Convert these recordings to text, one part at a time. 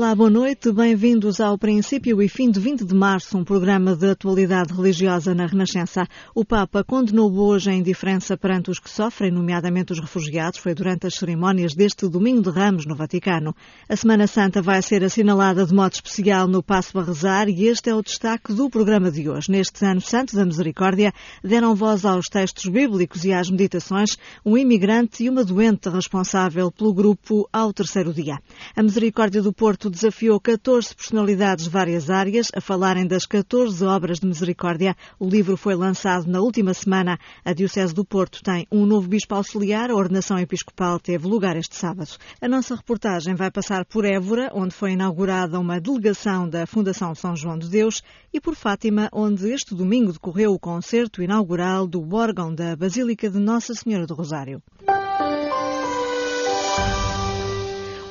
Olá, boa noite. Bem-vindos ao princípio e fim de 20 de março, um programa de atualidade religiosa na Renascença. O Papa condenou hoje a indiferença perante os que sofrem, nomeadamente os refugiados. Foi durante as cerimónias deste Domingo de Ramos no Vaticano. A Semana Santa vai ser assinalada de modo especial no Passo a Rezar e este é o destaque do programa de hoje. Neste Ano Santo da Misericórdia, deram voz aos textos bíblicos e às meditações um imigrante e uma doente responsável pelo grupo ao terceiro dia. A Misericórdia do Porto desafiou 14 personalidades de várias áreas a falarem das 14 obras de misericórdia. O livro foi lançado na última semana. A Diocese do Porto tem um novo bispo auxiliar. A ordenação episcopal teve lugar este sábado. A nossa reportagem vai passar por Évora, onde foi inaugurada uma delegação da Fundação São João de Deus, e por Fátima, onde este domingo decorreu o concerto inaugural do órgão da Basílica de Nossa Senhora do Rosário.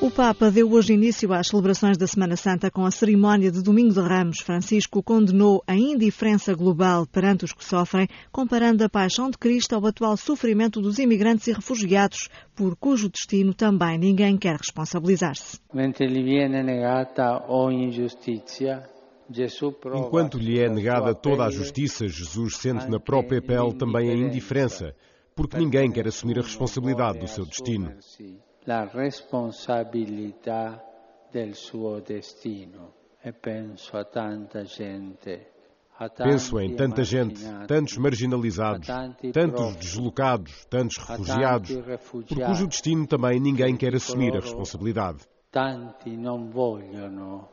O Papa deu hoje início às celebrações da Semana Santa com a cerimónia de Domingo de Ramos. Francisco condenou a indiferença global perante os que sofrem, comparando a paixão de Cristo ao atual sofrimento dos imigrantes e refugiados, por cujo destino também ninguém quer responsabilizar-se. Enquanto lhe é negada toda a justiça, Jesus sente na própria pele também a indiferença, porque ninguém quer assumir a responsabilidade do seu destino la responsabilità del suo destino e penso a tanta gente Penso em tanta gente, tantos marginalizados, tantos deslocados, tantos refugiados, por cujo destino também ninguém quer assumir a responsabilidade. Tanti non vogliono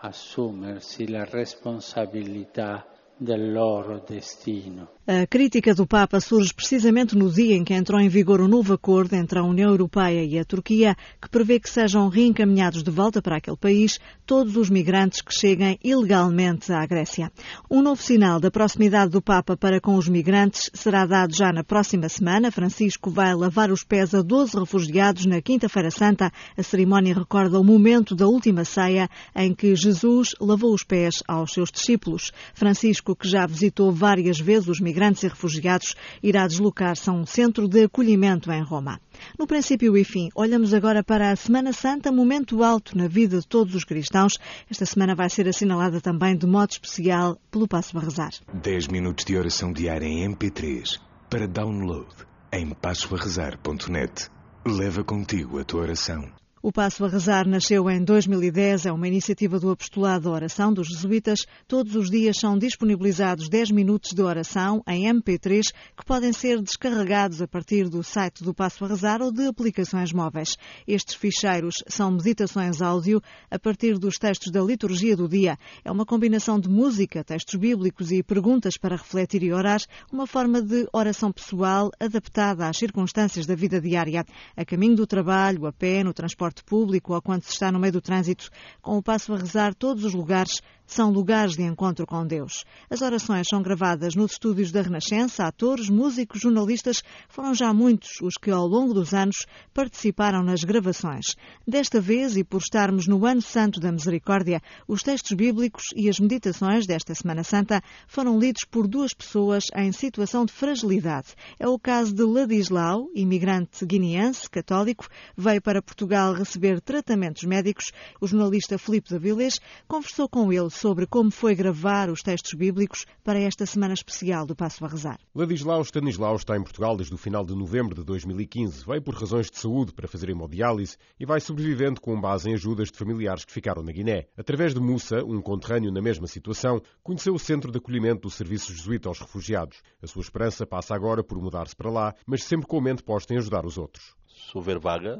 assumersi la responsabilità del loro destino. A crítica do Papa surge precisamente no dia em que entrou em vigor o um novo acordo entre a União Europeia e a Turquia, que prevê que sejam reencaminhados de volta para aquele país todos os migrantes que cheguem ilegalmente à Grécia. Um novo sinal da proximidade do Papa para com os migrantes será dado já na próxima semana. Francisco vai lavar os pés a 12 refugiados na Quinta-feira Santa. A cerimónia recorda o momento da última ceia em que Jesus lavou os pés aos seus discípulos. Francisco, que já visitou várias vezes os migrantes, migrantes e refugiados irá deslocar-se a um centro de acolhimento em Roma. No princípio e fim, olhamos agora para a Semana Santa, momento alto na vida de todos os cristãos. Esta semana vai ser assinalada também de modo especial pelo Passo a Rezar. 10 minutos de oração diária em MP3 para download em passoarrezar.net. Leva contigo a tua oração. O Passo a Rezar nasceu em 2010, é uma iniciativa do Apostolado da Oração dos Jesuítas. Todos os dias são disponibilizados 10 minutos de oração em MP3 que podem ser descarregados a partir do site do Passo a Rezar ou de aplicações móveis. Estes ficheiros são meditações áudio a partir dos textos da liturgia do dia. É uma combinação de música, textos bíblicos e perguntas para refletir e orar, uma forma de oração pessoal adaptada às circunstâncias da vida diária, a caminho do trabalho, a pé, no transporte transporte público ou quando se está no meio do trânsito, com o passo a rezar todos os lugares são lugares de encontro com Deus. As orações são gravadas nos estúdios da Renascença. Atores, músicos, jornalistas foram já muitos os que, ao longo dos anos, participaram nas gravações. Desta vez, e por estarmos no Ano Santo da Misericórdia, os textos bíblicos e as meditações desta Semana Santa foram lidos por duas pessoas em situação de fragilidade. É o caso de Ladislau, imigrante guineense, católico, veio para Portugal receber tratamentos médicos. O jornalista Filipe Vilés conversou com ele sobre como foi gravar os textos bíblicos para esta semana especial do Passo a Rezar. Ladislau Stanislau está em Portugal desde o final de novembro de 2015. Veio por razões de saúde para fazer hemodiálise e vai sobrevivendo com base em ajudas de familiares que ficaram na Guiné. Através de Mussa, um conterrâneo na mesma situação, conheceu o centro de acolhimento do Serviço Jesuíta aos Refugiados. A sua esperança passa agora por mudar-se para lá, mas sempre com a mente posta em ajudar os outros se houver vaga,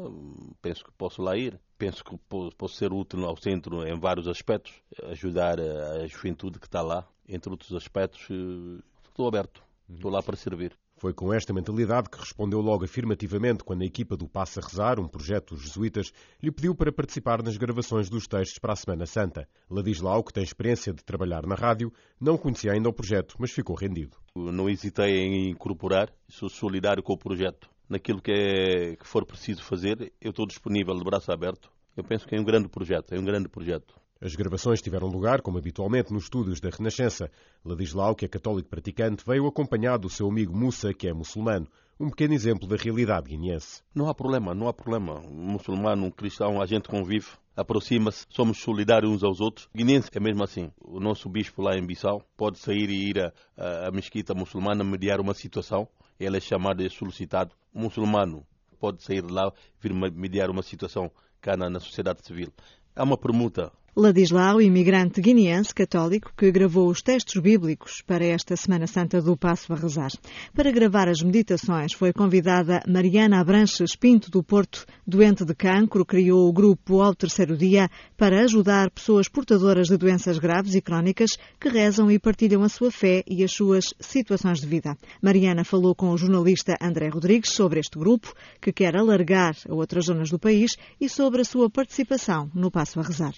penso que posso lá ir. Penso que posso ser útil ao centro em vários aspectos, ajudar a juventude que está lá, entre outros aspectos. Eh, estou aberto, estou lá para servir. Foi com esta mentalidade que respondeu logo afirmativamente quando a equipa do Passa Rezar, um projeto dos jesuítas, lhe pediu para participar nas gravações dos textos para a Semana Santa. Ladislau, que tem experiência de trabalhar na rádio, não conhecia ainda o projeto, mas ficou rendido. Não hesitei em incorporar, sou solidário com o projeto naquilo que, é, que for preciso fazer, eu estou disponível de braço aberto. Eu penso que é um grande projeto, é um grande projeto. As gravações tiveram lugar, como habitualmente, nos estúdios da Renascença. Ladislau, que é católico praticante, veio acompanhado do seu amigo Mussa, que é muçulmano. Um pequeno exemplo da realidade guineense. Não há problema, não há problema. Um muçulmano, um cristão, a gente convive. aproxima-se, somos solidários uns aos outros. Guinense é mesmo assim. O nosso bispo lá em Bissau pode sair e ir à mesquita muçulmana mediar uma situação. Ele é chamado e solicitado. Muçulmano pode sair de lá, vir mediar uma situação cá na, na sociedade civil. Há uma permuta Ladislau, imigrante guineense católico que gravou os textos bíblicos para esta Semana Santa do Passo a Rezar. Para gravar as meditações foi convidada Mariana Abranches Pinto do Porto, doente de cancro, criou o grupo ao terceiro dia para ajudar pessoas portadoras de doenças graves e crónicas que rezam e partilham a sua fé e as suas situações de vida. Mariana falou com o jornalista André Rodrigues sobre este grupo, que quer alargar a outras zonas do país, e sobre a sua participação no Passo a Rezar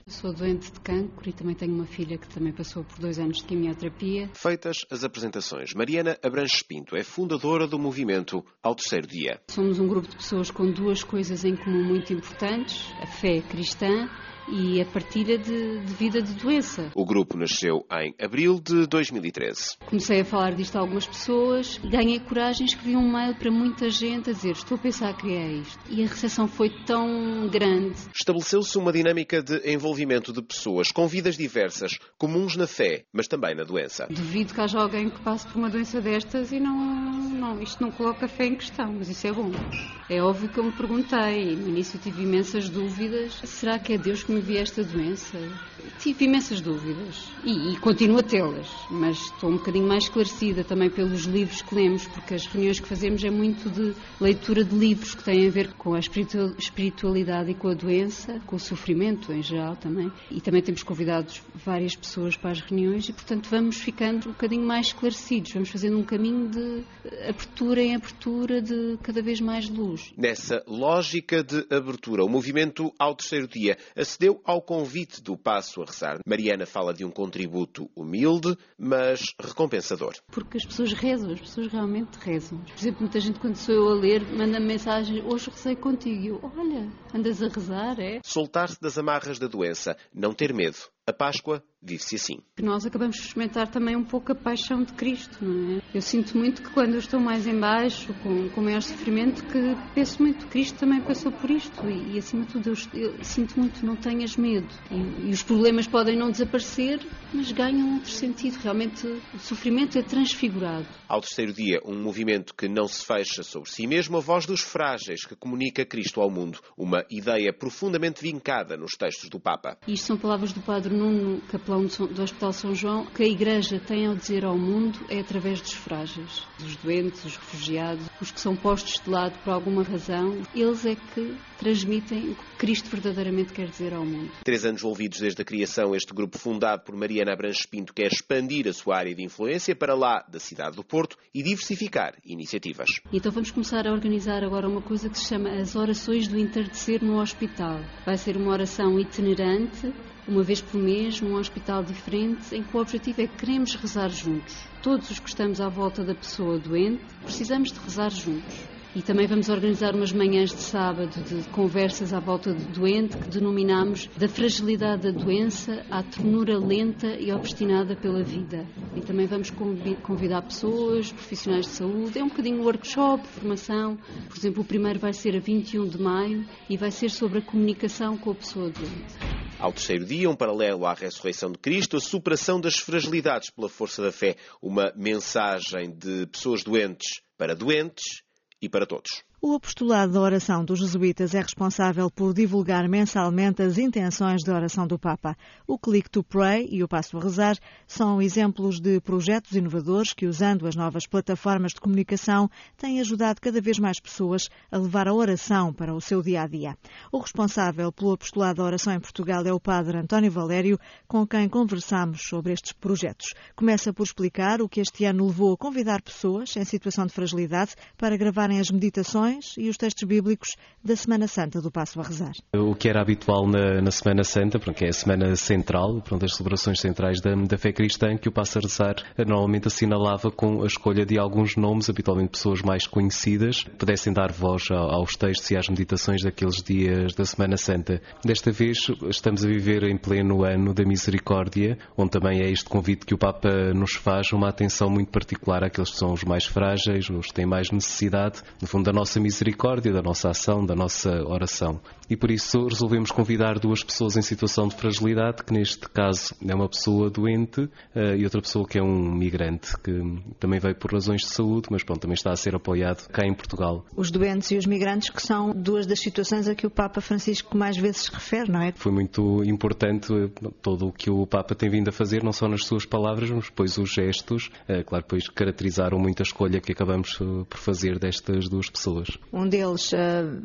doente de cancro e também tenho uma filha que também passou por dois anos de quimioterapia. Feitas as apresentações, Mariana Abranches Pinto é fundadora do movimento Ao Terceiro Dia. Somos um grupo de pessoas com duas coisas em comum muito importantes: a fé cristã e a partilha de, de, vida de doença. O grupo nasceu em abril de 2013. Comecei a falar disto a algumas pessoas, ganhei coragem, escrevi um mail para muita gente a dizer estou a pensar a criar isto. E a recepção foi tão grande. Estabeleceu-se uma dinâmica de envolvimento de pessoas com vidas diversas, comuns na fé, mas também na doença. Duvido que haja alguém que passe por uma doença destas e não, não isto não coloca fé em questão, mas isso é bom. É óbvio que eu me perguntei, no início tive imensas dúvidas, será que é Deus que me vi esta doença? Tive imensas dúvidas e, e continuo a tê-las, mas estou um bocadinho mais esclarecida também pelos livros que lemos, porque as reuniões que fazemos é muito de leitura de livros que têm a ver com a espiritualidade e com a doença, com o sofrimento em geral também. E também temos convidado várias pessoas para as reuniões e, portanto, vamos ficando um bocadinho mais esclarecidos, vamos fazendo um caminho de abertura em abertura de cada vez mais luz. Nessa lógica de abertura, o movimento ao terceiro dia acedeu ao convite do Passo a Rezar. Mariana fala de um contributo humilde, mas recompensador. Porque as pessoas rezam, as pessoas realmente rezam. Por exemplo, muita gente, quando sou eu a ler, manda-me mensagem: Hoje rezei contigo. Eu, olha, andas a rezar, é? Soltar-se das amarras da doença, não ter medo. A Páscoa vive-se assim. Nós acabamos de experimentar também um pouco a paixão de Cristo, não é? Eu sinto muito que quando eu estou mais em baixo, com, com maior sofrimento, que penso muito, Cristo também passou por isto e, e acima de tudo eu, eu, sinto muito, não tenhas medo. E, e, os problemas podem não desaparecer, mas ganham outro sentido. Realmente o sofrimento é transfigurado. Ao terceiro dia, um movimento que não se fecha sobre si mesmo, a voz dos frágeis que comunica Cristo ao mundo. Uma ideia profundamente vincada nos textos do Papa. Isto são palavras do Padre Nuno, capelão do Hospital São João, que a Igreja tem ao dizer ao mundo é através dos frágeis, dos doentes, os refugiados, os que são postos de lado por alguma razão. Eles é que transmitem o que Cristo verdadeiramente quer dizer ao mundo. Três anos envolvidos desde a criação, este grupo fundado por Mariana Abranches Pinto quer expandir a sua área de influência para lá da cidade do Porto e diversificar iniciativas. Então vamos começar a organizar agora uma coisa que se chama as orações do entardecer no hospital. Vai ser uma oração itinerante uma vez por mês, num hospital diferente, em que o objetivo é que queremos rezar juntos. Todos os que estamos à volta da pessoa doente, precisamos de rezar juntos. E também vamos organizar umas manhãs de sábado de conversas à volta do doente que denominamos da fragilidade da doença à ternura lenta e obstinada pela vida. E também vamos convidar pessoas, profissionais de saúde. É um bocadinho workshop, formação. Por exemplo, o primeiro vai ser a 21 de maio e vai ser sobre a comunicação com a pessoa doente. Ao terceiro dia, um paralelo à ressurreição de Cristo, a superação das fragilidades pela força da fé, uma mensagem de pessoas doentes para doentes e para todos. O apostolado da oração dos jesuítas é responsável por divulgar mensalmente as intenções de oração do Papa. O Click to Pray e o Passo a Rezar são exemplos de projetos inovadores que, usando as novas plataformas de comunicação, têm ajudado cada vez mais pessoas a levar a oração para o seu dia a dia. O responsável pelo apostolado da oração em Portugal é o Padre António Valério, com quem conversamos sobre estes projetos. Começa por explicar o que este ano levou a convidar pessoas em situação de fragilidade para gravarem as meditações e os textos bíblicos da Semana Santa do Passo a Rezar. O que era habitual na, na Semana Santa, que é a semana central, pronto, as celebrações centrais da, da fé cristã, que o Passo a Rezar normalmente assinalava com a escolha de alguns nomes, habitualmente pessoas mais conhecidas, pudessem dar voz aos textos e às meditações daqueles dias da Semana Santa. Desta vez estamos a viver em pleno ano da misericórdia, onde também é este convite que o Papa nos faz, uma atenção muito particular àqueles que são os mais frágeis, os que têm mais necessidade, no fundo, da nossa nossa misericórdia, da nossa ação, da nossa oração. E por isso resolvemos convidar duas pessoas em situação de fragilidade, que neste caso é uma pessoa doente uh, e outra pessoa que é um migrante, que também veio por razões de saúde, mas pronto, também está a ser apoiado cá em Portugal. Os doentes e os migrantes que são duas das situações a que o Papa Francisco mais vezes se refere, não é? Foi muito importante todo o que o Papa tem vindo a fazer, não só nas suas palavras, mas depois os gestos, uh, claro, depois caracterizaram muito a escolha que acabamos por fazer destas duas pessoas. Um deles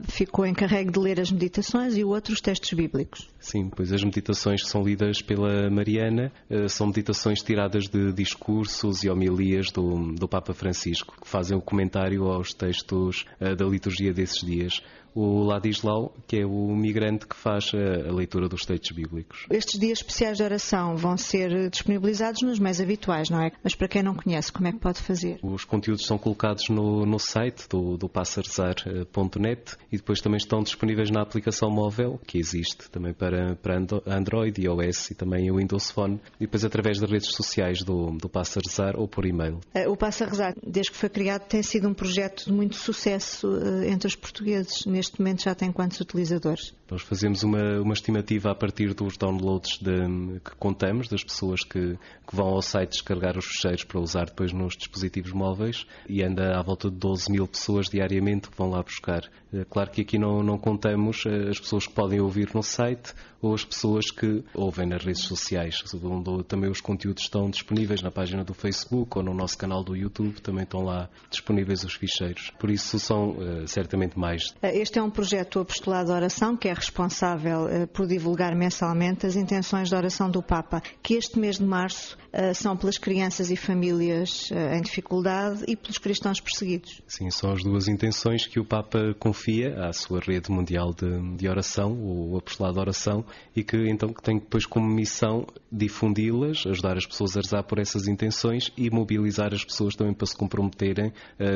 ficou encarregue de ler as meditações e o outro os textos bíblicos. Sim, pois as meditações que são lidas pela Mariana são meditações tiradas de discursos e homilias do, do Papa Francisco, que fazem o comentário aos textos da liturgia desses dias o Ladislau, que é o migrante que faz a, leitura dos textos bíblicos. Estes dias especiais de oração vão ser disponibilizados nos meios habituais, não é? Mas para quem não conhece, como é que pode fazer? Os conteúdos são colocados no, no site do, do passarzar.net e depois também estão disponíveis na aplicação móvel, que existe também para, para Android, iOS e também o Windows Phone, e depois através das redes sociais do, do Passar ou por e-mail. Eh, o Passar desde que foi criado, tem sido um projeto de muito sucesso eh, entre os portugueses neste momento já tem quantos utilizadores? Nós fazemos uma, uma estimativa a partir dos downloads de, que contamos, das pessoas que, que, vão ao site descarregar os fecheiros para usar depois nos dispositivos móveis e anda à volta de 12 mil pessoas diariamente que vão lá buscar. Eh, claro que aqui não, não contamos eh, as pessoas que podem ouvir no site ou as pessoas que ouvem nas redes sociais, onde também os conteúdos estão disponíveis na página do Facebook ou no nosso canal do YouTube, também estão lá disponíveis os ficheiros. Por isso são uh, certamente mais. Este é um projeto apostolado de oração que é responsável uh, por divulgar mensalmente as intenções de oração do Papa, que este mês de março uh, são pelas crianças e famílias em dificuldade e pelos cristãos perseguidos. Sim, são as duas intenções que o Papa confia à sua rede mundial de, de oração, o apostolado de oração, e que então tem depois como missão difundi-las, ajudar as pessoas a rezar por essas intenções e mobilizar as pessoas também para se comprometerem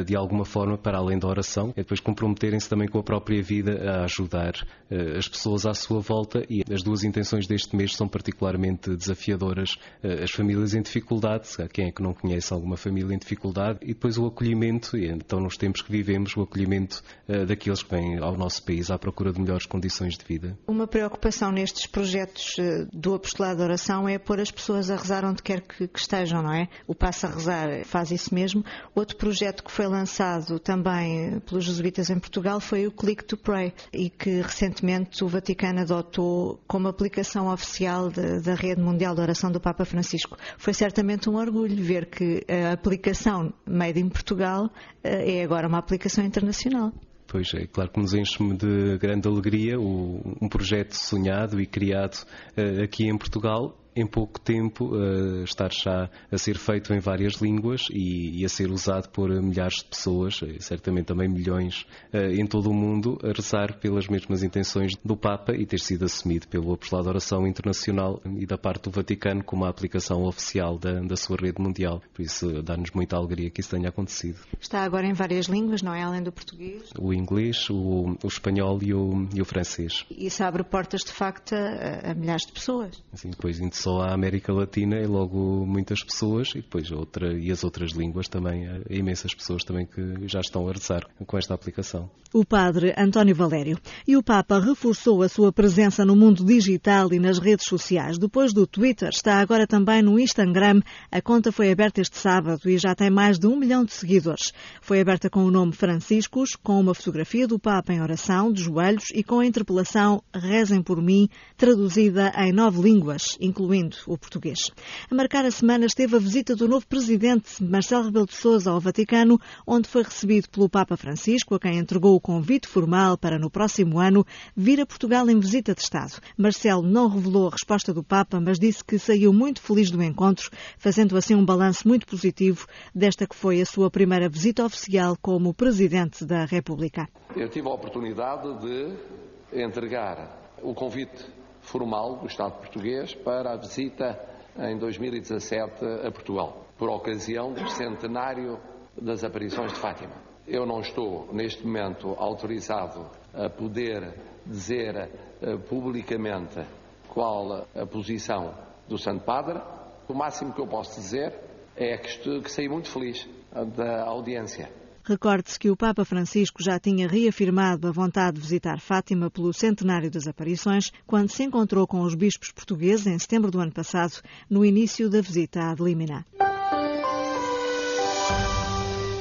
de alguma forma para além da oração, e depois comprometerem-se também com a própria vida a ajudar uh, as pessoas à sua volta e as duas intenções deste mês são particularmente desafiadoras. Uh, as famílias em dificuldade, quem é que não conhece alguma família em dificuldade, e depois o acolhimento, então nos tempos que vivemos, o acolhimento daqueles que vêm ao nosso país à procura de melhores condições de vida. Uma preocupação neste nestes projetos eh, do apostolado de oração é pôr as pessoas a rezar onde quer que, estejam, não é? O Passa a Rezar faz isso mesmo. Outro projeto que foi lançado também eh, pelos jesuítas em Portugal foi o Click to Pray e que recentemente o Vaticano adotou como aplicação oficial de, da rede mundial de oração do Papa Francisco. Foi certamente um orgulho ver que a aplicação made in Portugal eh, é agora uma aplicação internacional. Pois é, claro que nos enche-me de grande alegria o, um projeto sonhado e criado uh, aqui em Portugal em pouco tempo uh, estar já a ser feito em várias línguas e, e a ser usado por milhares de pessoas, eh, certamente também milhões uh, em todo o mundo, a rezar pelas mesmas intenções do Papa e ter sido assumido pelo Apostolado de Oração Internacional e da parte do Vaticano como a aplicação oficial da, da sua rede mundial. Por isso dá-nos muita alegria que isso tenha acontecido. Está agora em várias línguas, não é? Além do português? O inglês, o, o espanhol e o, e o francês. Isso abre portas, de facto, a, a milhares de pessoas. Sim, depois só a América Latina é logo muitas pessoas e depois outra e as outras línguas também, há imensas pessoas também que já estão a rezar com esta aplicação. O padre António Valério. E o Papa reforçou a sua presença no mundo digital e nas redes sociais. Depois do Twitter, está agora também no Instagram. A conta foi aberta este sábado e já tem mais de um milhão de seguidores. Foi aberta com o nome Franciscos, com uma fotografia do Papa em oração, de joelhos e com a interpelação Rezem por mim, traduzida em nove línguas, incluindo incluindo o português. A marcar a semana esteve a visita do novo presidente, Marcelo Rebelo de Sousa, ao Vaticano, onde foi recebido pelo Papa Francisco, a quem entregou o convite formal para no próximo ano vir a Portugal em visita de Estado. Marcelo não revelou a resposta do Papa, mas disse que saiu muito feliz do encontro, fazendo assim um balanço muito positivo desta que foi a sua primeira visita oficial como Presidente da República. Eu tive a oportunidade de entregar o convite formal do Estado português para a visita em 2017 a Portugal, por ocasião do centenário das aparições de Fátima. Eu não estou, neste momento, autorizado a poder dizer uh, publicamente qual a posição do Santo Padre. O máximo que eu posso dizer é que, estou, que saí muito feliz da audiência. Recorde-se que o Papa Francisco já tinha reafirmado a vontade de visitar Fátima pelo centenário das aparições, quando se encontrou com os bispos portugueses em setembro do ano passado, no início da visita a Adelímina.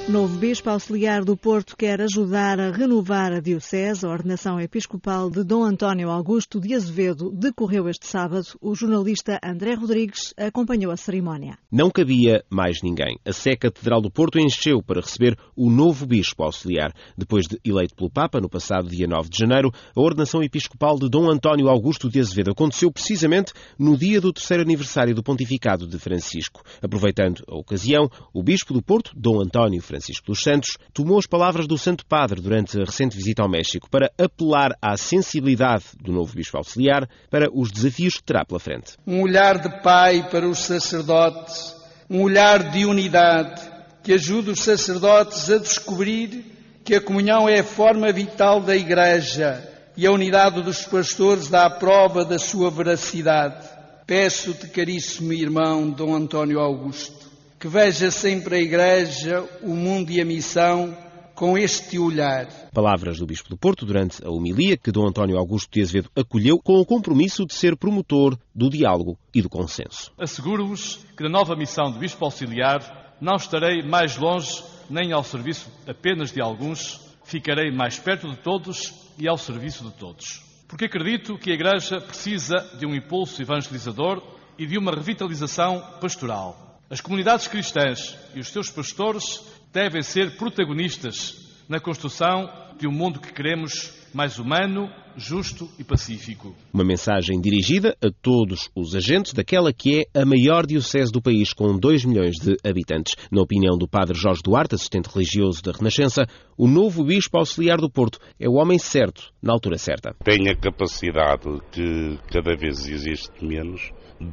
Novo Bispo Auxiliar do Porto quer ajudar a renovar a Diocese. A ordenação episcopal de Dom António Augusto de Azevedo decorreu este sábado. O jornalista André Rodrigues acompanhou a cerimónia. Não cabia mais ninguém. A Sé Catedral do Porto encheu para receber o novo Bispo Auxiliar. Depois de eleito pelo Papa, no passado dia 9 de janeiro, a ordenação episcopal de Dom António Augusto de Azevedo aconteceu precisamente no dia do terceiro aniversário do pontificado de Francisco. Aproveitando a ocasião, o Bispo do Porto, Dom António Francisco, Francisco dos Santos, tomou as palavras do Santo Padre durante a recente visita ao México para apelar à sensibilidade do novo Bispo Auxiliar para os desafios que terá pela frente. Um olhar de pai para os sacerdotes, um olhar de unidade que ajude os sacerdotes a descobrir que a comunhão é a forma vital da Igreja e a unidade dos pastores dá a prova da sua veracidade. Peço-te, caríssimo irmão Dom António Augusto, que veja sempre a Igreja, o mundo e a missão com este olhar. Palavras do Bispo do Porto durante a homilia que Dom António Augusto de Azevedo acolheu com o compromisso de ser promotor do diálogo e do consenso. Asseguro-vos que na nova missão de Bispo Auxiliar não estarei mais longe nem ao serviço apenas de alguns, ficarei mais perto de todos e ao serviço de todos. Porque acredito que a Igreja precisa de um impulso evangelizador e de uma revitalização pastoral as comunidades cristãs e os seus pastores devem ser protagonistas na construção de um mundo que queremos mais humano, justo e pacífico. Uma mensagem dirigida a todos os agentes daquela que é a maior diocese do país, com 2 milhões de habitantes. Na opinião do padre Jorge Duarte, assistente religioso da Renascença, o novo bispo auxiliar do Porto é o homem certo, na altura certa. Tem a capacidade que cada vez existe menos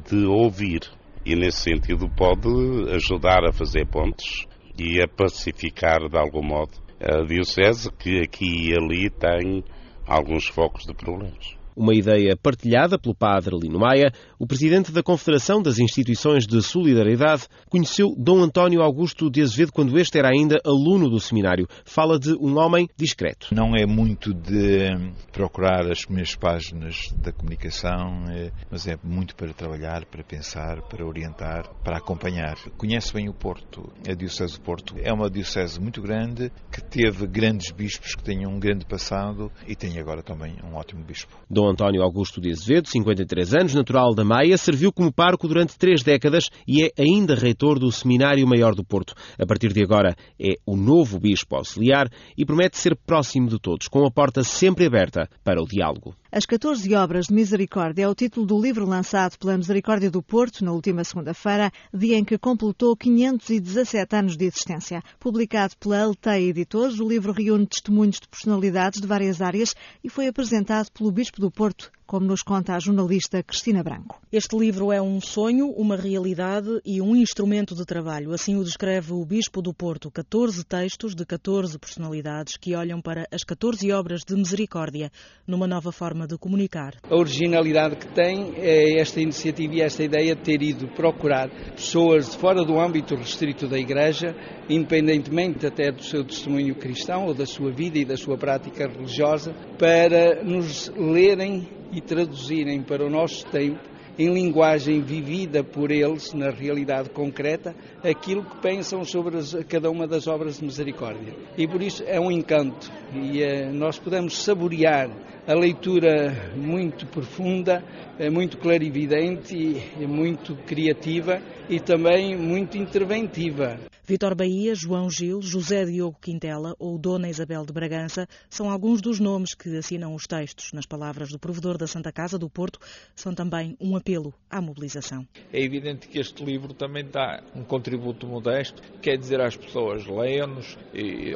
de ouvir e, nesse sentido, pode ajudar a fazer pontes e a pacificar, de algum modo, a Diocese, que aqui e ali tem alguns focos de problemas uma ideia partilhada pelo padre Lino Maia, o presidente da Confederação das Instituições de Solidariedade conheceu Dom António Augusto de Azevedo quando este era ainda aluno do seminário. Fala de um homem discreto. Não é muito de procurar as primeiras páginas da comunicação, é, mas é muito para trabalhar, para pensar, para orientar, para acompanhar. Conhece bem o Porto. A Diocese do Porto é uma diocese muito grande que teve grandes bispos que têm um grande passado e tem agora também um ótimo bispo. Dom António Augusto de Azevedo, 53 anos, natural da Maia, serviu como parco durante três décadas e é ainda reitor do Seminário Maior do Porto. A partir de agora é o novo bispo auxiliar e promete ser próximo de todos, com a porta sempre aberta para o diálogo. As 14 Obras de Misericórdia é o título do livro lançado pela Misericórdia do Porto na última segunda-feira, dia em que completou 517 anos de existência. Publicado pela Alteia Editores, o livro reúne testemunhos de personalidades de várias áreas e foi apresentado pelo Bispo do Porto, como nos conta a jornalista Cristina Branco. Este livro é um sonho, uma realidade e um instrumento de trabalho. Assim o descreve o Bispo do Porto. 14 textos de 14 personalidades que olham para as 14 obras de misericórdia numa nova forma de comunicar. A originalidade que tem é esta iniciativa e esta ideia de ter ido procurar pessoas de fora do âmbito restrito da Igreja, independentemente até do seu testemunho cristão ou da sua vida e da sua prática religiosa, para nos lerem e traduzirem para o nosso tempo, em linguagem vivida por eles, na realidade concreta, aquilo que pensam sobre as, cada uma das obras de misericórdia. E por isso é um encanto e eh, nós podemos saborear a leitura muito profunda, é muito clarividente e muito criativa e também muito interventiva. Vitor Bahia, João Gil, José Diogo Quintela ou Dona Isabel de Bragança são alguns dos nomes que assinam os textos. Nas palavras do provedor da Santa Casa do Porto, são também um apelo à mobilização. É evidente que este livro também dá um contributo modesto, quer dizer às pessoas, leiam-nos,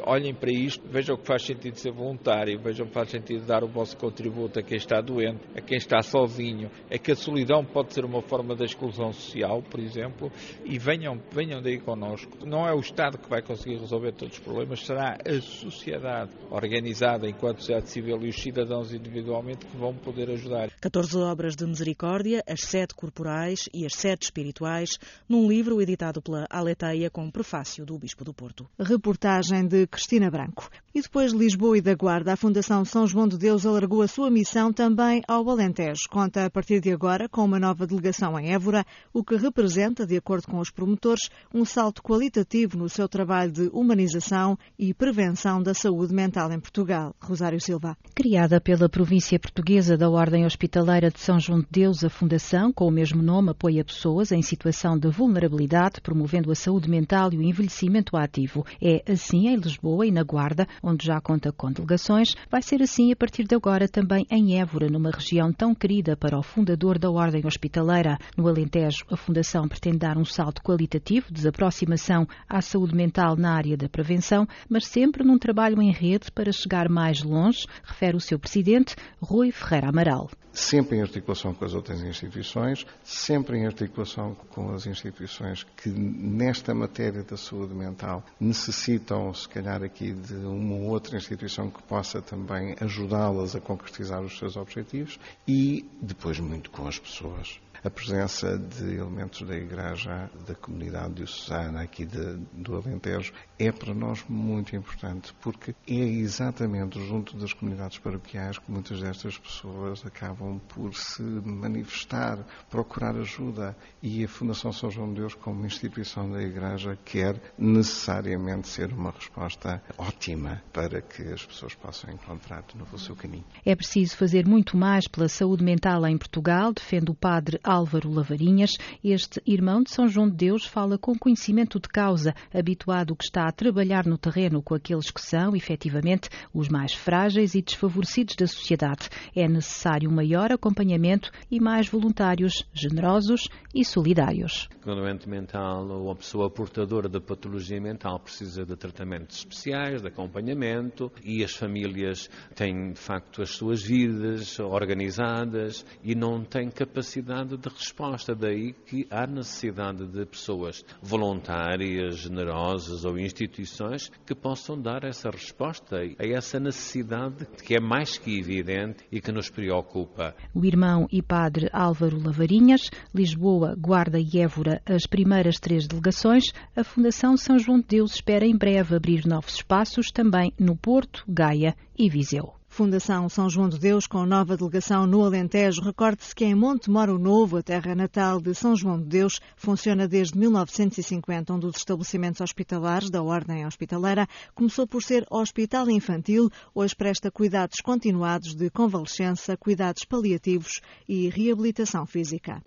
olhem para isto, vejam que faz sentido ser voluntário, vejam que faz sentido dar o vosso contributo a quem está doente, a quem está sozinho, a que a solidão pode ser uma forma de exclusão social, por exemplo, e venham, venham daí connosco. Não não é o Estado que vai conseguir resolver todos os problemas, será a sociedade organizada enquanto sociedade civil e os cidadãos individualmente que vão poder ajudar. 14 obras de misericórdia, as sete corporais e as sete espirituais, num livro editado pela Aleteia com prefácio do Bispo do Porto. Reportagem de Cristina Branco. E depois de Lisboa e da Guarda, a Fundação São João de Deus alargou a sua missão também ao Alentejo. Conta a partir de agora com uma nova delegação em Évora, o que representa, de acordo com os promotores, um salto qualitativo no seu trabalho de humanização e prevenção da saúde mental em Portugal. Rosário Silva. Criada pela província portuguesa da Ordem Hospitaleira de São João de Deus, a Fundação, com o mesmo nome, apoia pessoas em situação de vulnerabilidade, promovendo a saúde mental e o envelhecimento ativo. É assim em Lisboa e na Guarda, onde já conta com delegações, vai ser assim a partir de agora também em Évora, numa região tão querida para o fundador da Ordem Hospitaleira. No Alentejo, a Fundação pretende dar um salto qualitativo de aproximação à saúde mental na área da prevenção, mas sempre num trabalho em rede para chegar mais longe, refere o seu presidente, Rui Ferreira Amaral sempre em articulação com as outras instituições, sempre em articulação com as instituições que nesta matéria da saúde mental necessitam, se calhar, aqui de uma ou outra instituição que possa também ajudá-las a concretizar os seus objetivos e depois muito com as pessoas. A presença de elementos da Igreja, da comunidade diocesana aqui de, do Alentejo, é para nós muito importante, porque é exatamente junto das comunidades paroquiais que muitas destas pessoas acabam por se manifestar, procurar ajuda. E a Fundação São João de Deus, como instituição da Igreja, quer necessariamente ser uma resposta ótima para que as pessoas possam encontrar de novo o seu caminho. É preciso fazer muito mais pela saúde mental em Portugal, defende o padre Álvaro Lavarinhas. Este irmão de São João de Deus fala com conhecimento de causa, habituado que está trabalhar no terreno com aqueles que são, efetivamente, os mais frágeis e desfavorecidos da sociedade. É necessário maior acompanhamento e mais voluntários generosos e solidários. O doente mental ou a pessoa portadora da patologia mental precisa de tratamentos especiais, de acompanhamento e as famílias têm, de facto, as suas vidas organizadas e não têm capacidade de resposta. Daí que há necessidade de pessoas voluntárias, generosas ou instituições que possam dar essa resposta a essa necessidade que é mais que evidente e que nos preocupa. O irmão e padre Álvaro Lavarinhas, Lisboa, Guarda e Évora, as primeiras três delegações, a Fundação São João de Deus espera em breve abrir novos espaços também no Porto, Gaia e Viseu. Fundação São João de Deus, com nova delegação no Alentejo. Recorde-se que em Monte Moro Novo, a terra natal de São João de Deus, funciona desde 1950. Um dos estabelecimentos hospitalares da Ordem Hospitaleira começou por ser hospital infantil, hoje presta cuidados continuados de convalescença, cuidados paliativos e reabilitação física.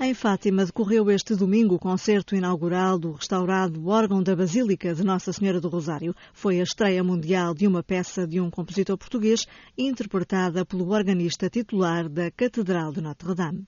Em Fátima decorreu este domingo o concerto inaugural do restaurado órgão da Basílica de Nossa Senhora do Rosário. Foi a estreia mundial de uma peça de um compositor português interpretada pelo organista titular da Catedral de Notre-Dame.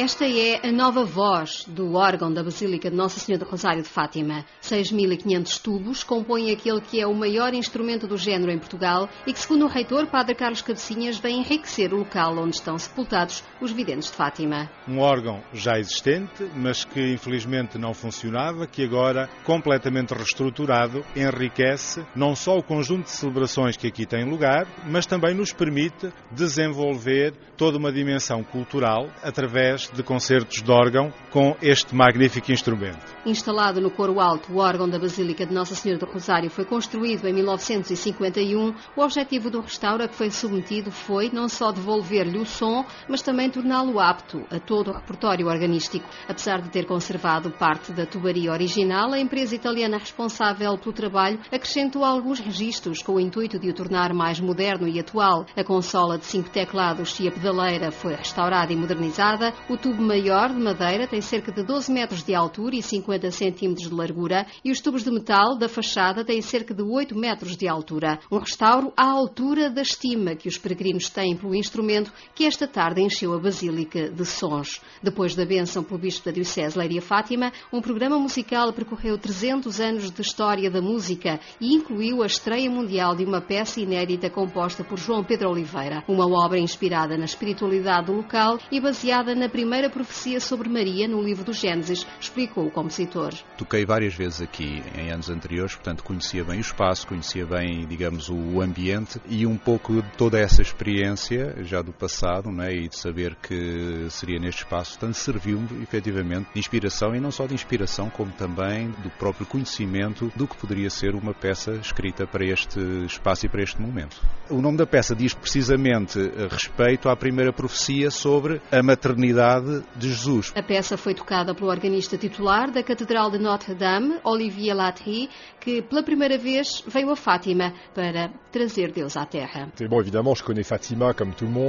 Esta é a nova voz do órgão da Basílica de Nossa Senhora do Rosário de Fátima. 6.500 tubos compõem aquele que é o maior instrumento do género em Portugal e que, segundo o reitor, Padre Carlos Cabecinhas, vem enriquecer o local onde estão sepultados os videntes de Fátima. Um órgão já existente, mas que infelizmente não funcionava, que agora, completamente reestruturado, enriquece não só o conjunto de celebrações que aqui tem lugar, mas também nos permite desenvolver toda uma dimensão cultural através de concertos de órgão com este magnífico instrumento. Instalado no coro alto, o órgão da Basílica de Nossa Senhora do Rosário foi construído em 1951. O objetivo do restauro a que foi submetido foi não só devolver-lhe o som, mas também torná-lo apto a todo o repertório organístico. Apesar de ter conservado parte da tubaria original, a empresa italiana responsável pelo trabalho acrescentou alguns registros com o intuito de o tornar mais moderno e atual. A consola de cinco teclados e a pedaleira foi restaurada e modernizada. O tubo maior de madeira tem cerca de 12 metros de altura e 50 centímetros de largura e os tubos de metal da fachada têm cerca de 8 metros de altura. Um restauro à altura da estima que os peregrinos têm pelo instrumento que esta tarde encheu a Basílica de sons. Depois da bênção pelo Bispo da Diocese Leiria Fátima, um programa musical percorreu 300 anos de história da música e incluiu a estreia mundial de uma peça inédita composta por João Pedro Oliveira, uma obra inspirada na espiritualidade do local e baseada na primeira profecia sobre Maria no livro do Gênesis, explicou o compositor. Toquei várias vezes aqui em anos anteriores, portanto conhecia bem o espaço, conhecia bem, digamos, o ambiente e um pouco de toda essa experiência já do passado, né, e de saber que seria neste espaço, portanto serviu-me efetivamente de inspiração e não só de inspiração, como também do próprio conhecimento do que poderia ser uma peça escrita para este espaço e para este momento. O nome da peça diz precisamente respeito à primeira profecia sobre a maternidade de Jesus. A peça foi tocada pelo organista titular da Catedral de Notre-Dame, Olivier Latry, que pela primeira vez veio a Fátima para trazer Deus à Terra.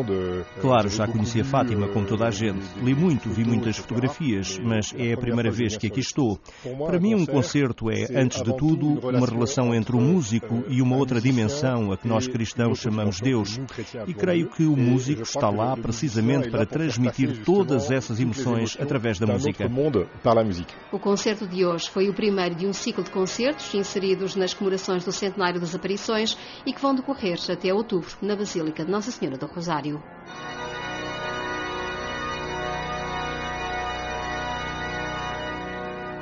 Euh, claro, já conhecia Fátima como toda a gente. Li muito, vi muitas fotografias, mas é a primeira vez que aqui estou. Para mim, um concerto é, antes de tudo, uma relação entre o músico e uma outra dimensão a que nós cristãos chamamos Deus. E creio que o músico está lá precisamente para transmitir todas essas emoções através da música. O concerto de hoje foi o primeiro de um ciclo de concertos inseridos nas comemorações do centenário das aparições e que vão decorrer até outubro na Basílica de Nossa Senhora do Rosário.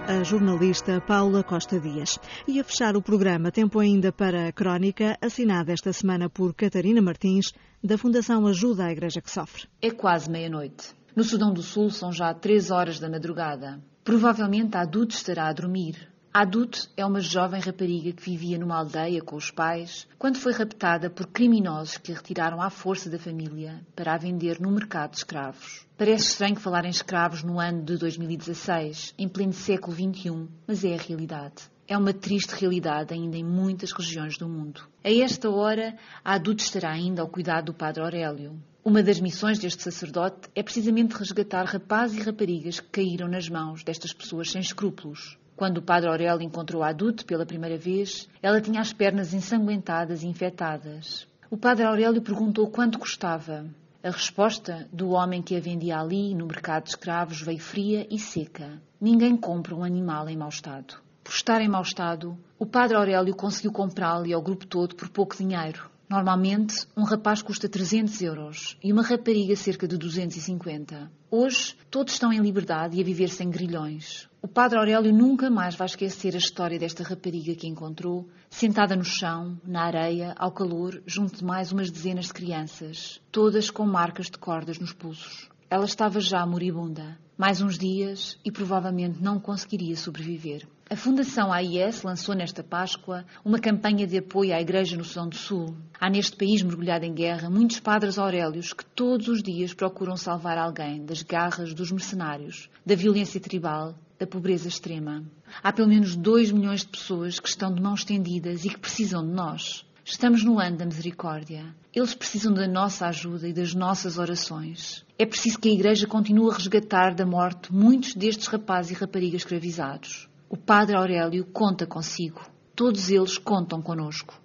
a jornalista Paula Costa Dias. E a fechar o programa, tempo ainda para a crónica, assinada esta semana por Catarina Martins, da Fundação Ajuda à Igreja que Sofre. É quase meia-noite. No Sudão do Sul são já três horas da madrugada. Provavelmente a Adut estará a dormir. A Adut é uma jovem rapariga que vivia numa aldeia com os pais quando foi raptada por criminosos que a retiraram à força da família para a vender no mercado de escravos. Parece estranho falar em escravos no ano de 2016, em pleno século XXI, mas é a realidade. É uma triste realidade ainda em muitas regiões do mundo. A esta hora, a Adut estará ainda ao cuidado do Padre Aurélio. Uma das missões deste sacerdote é precisamente resgatar rapazes e raparigas que caíram nas mãos destas pessoas sem escrúpulos. Quando o padre Aurélio encontrou a Adute pela primeira vez, ela tinha as pernas ensanguentadas e infectadas. O padre Aurélio perguntou quanto custava. A resposta do homem que a vendia ali, no mercado de escravos, veio fria e seca. Ninguém compra um animal em mau estado. Por estar em mau estado, o padre Aurélio conseguiu comprá-lo e ao grupo todo por pouco dinheiro. Normalmente, um rapaz custa 300 euros e uma rapariga cerca de 250. Hoje, todos estão em liberdade e a viver sem grilhões. O padre Aurélio nunca mais vai esquecer a história desta rapariga que encontrou, sentada no chão, na areia, ao calor, junto de mais umas dezenas de crianças, todas com marcas de cordas nos pulsos. Ela estava já moribunda. Mais uns dias e provavelmente não conseguiria sobreviver. A Fundação AIS lançou nesta Páscoa uma campanha de apoio à Igreja no Sudão do Sul. Há neste país mergulhado em guerra muitos padres aurélios que todos os dias procuram salvar alguém das garras dos mercenários, da violência tribal, da pobreza extrema. Há pelo menos 2 milhões de pessoas que estão de mãos estendidas e que precisam de nós. Estamos no ano da misericórdia. Eles precisam da nossa ajuda e das nossas orações. É preciso que a Igreja continue a resgatar da morte muitos destes rapazes e raparigas escravizados. O Padre Aurélio conta consigo. Todos eles contam conosco.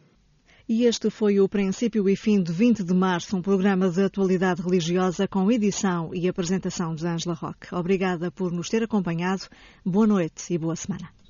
E este foi o princípio e fim de 20 de março, um programa de atualidade religiosa com edição e apresentação de Ângela Roque. Obrigada por nos ter acompanhado. Boa noite e boa semana.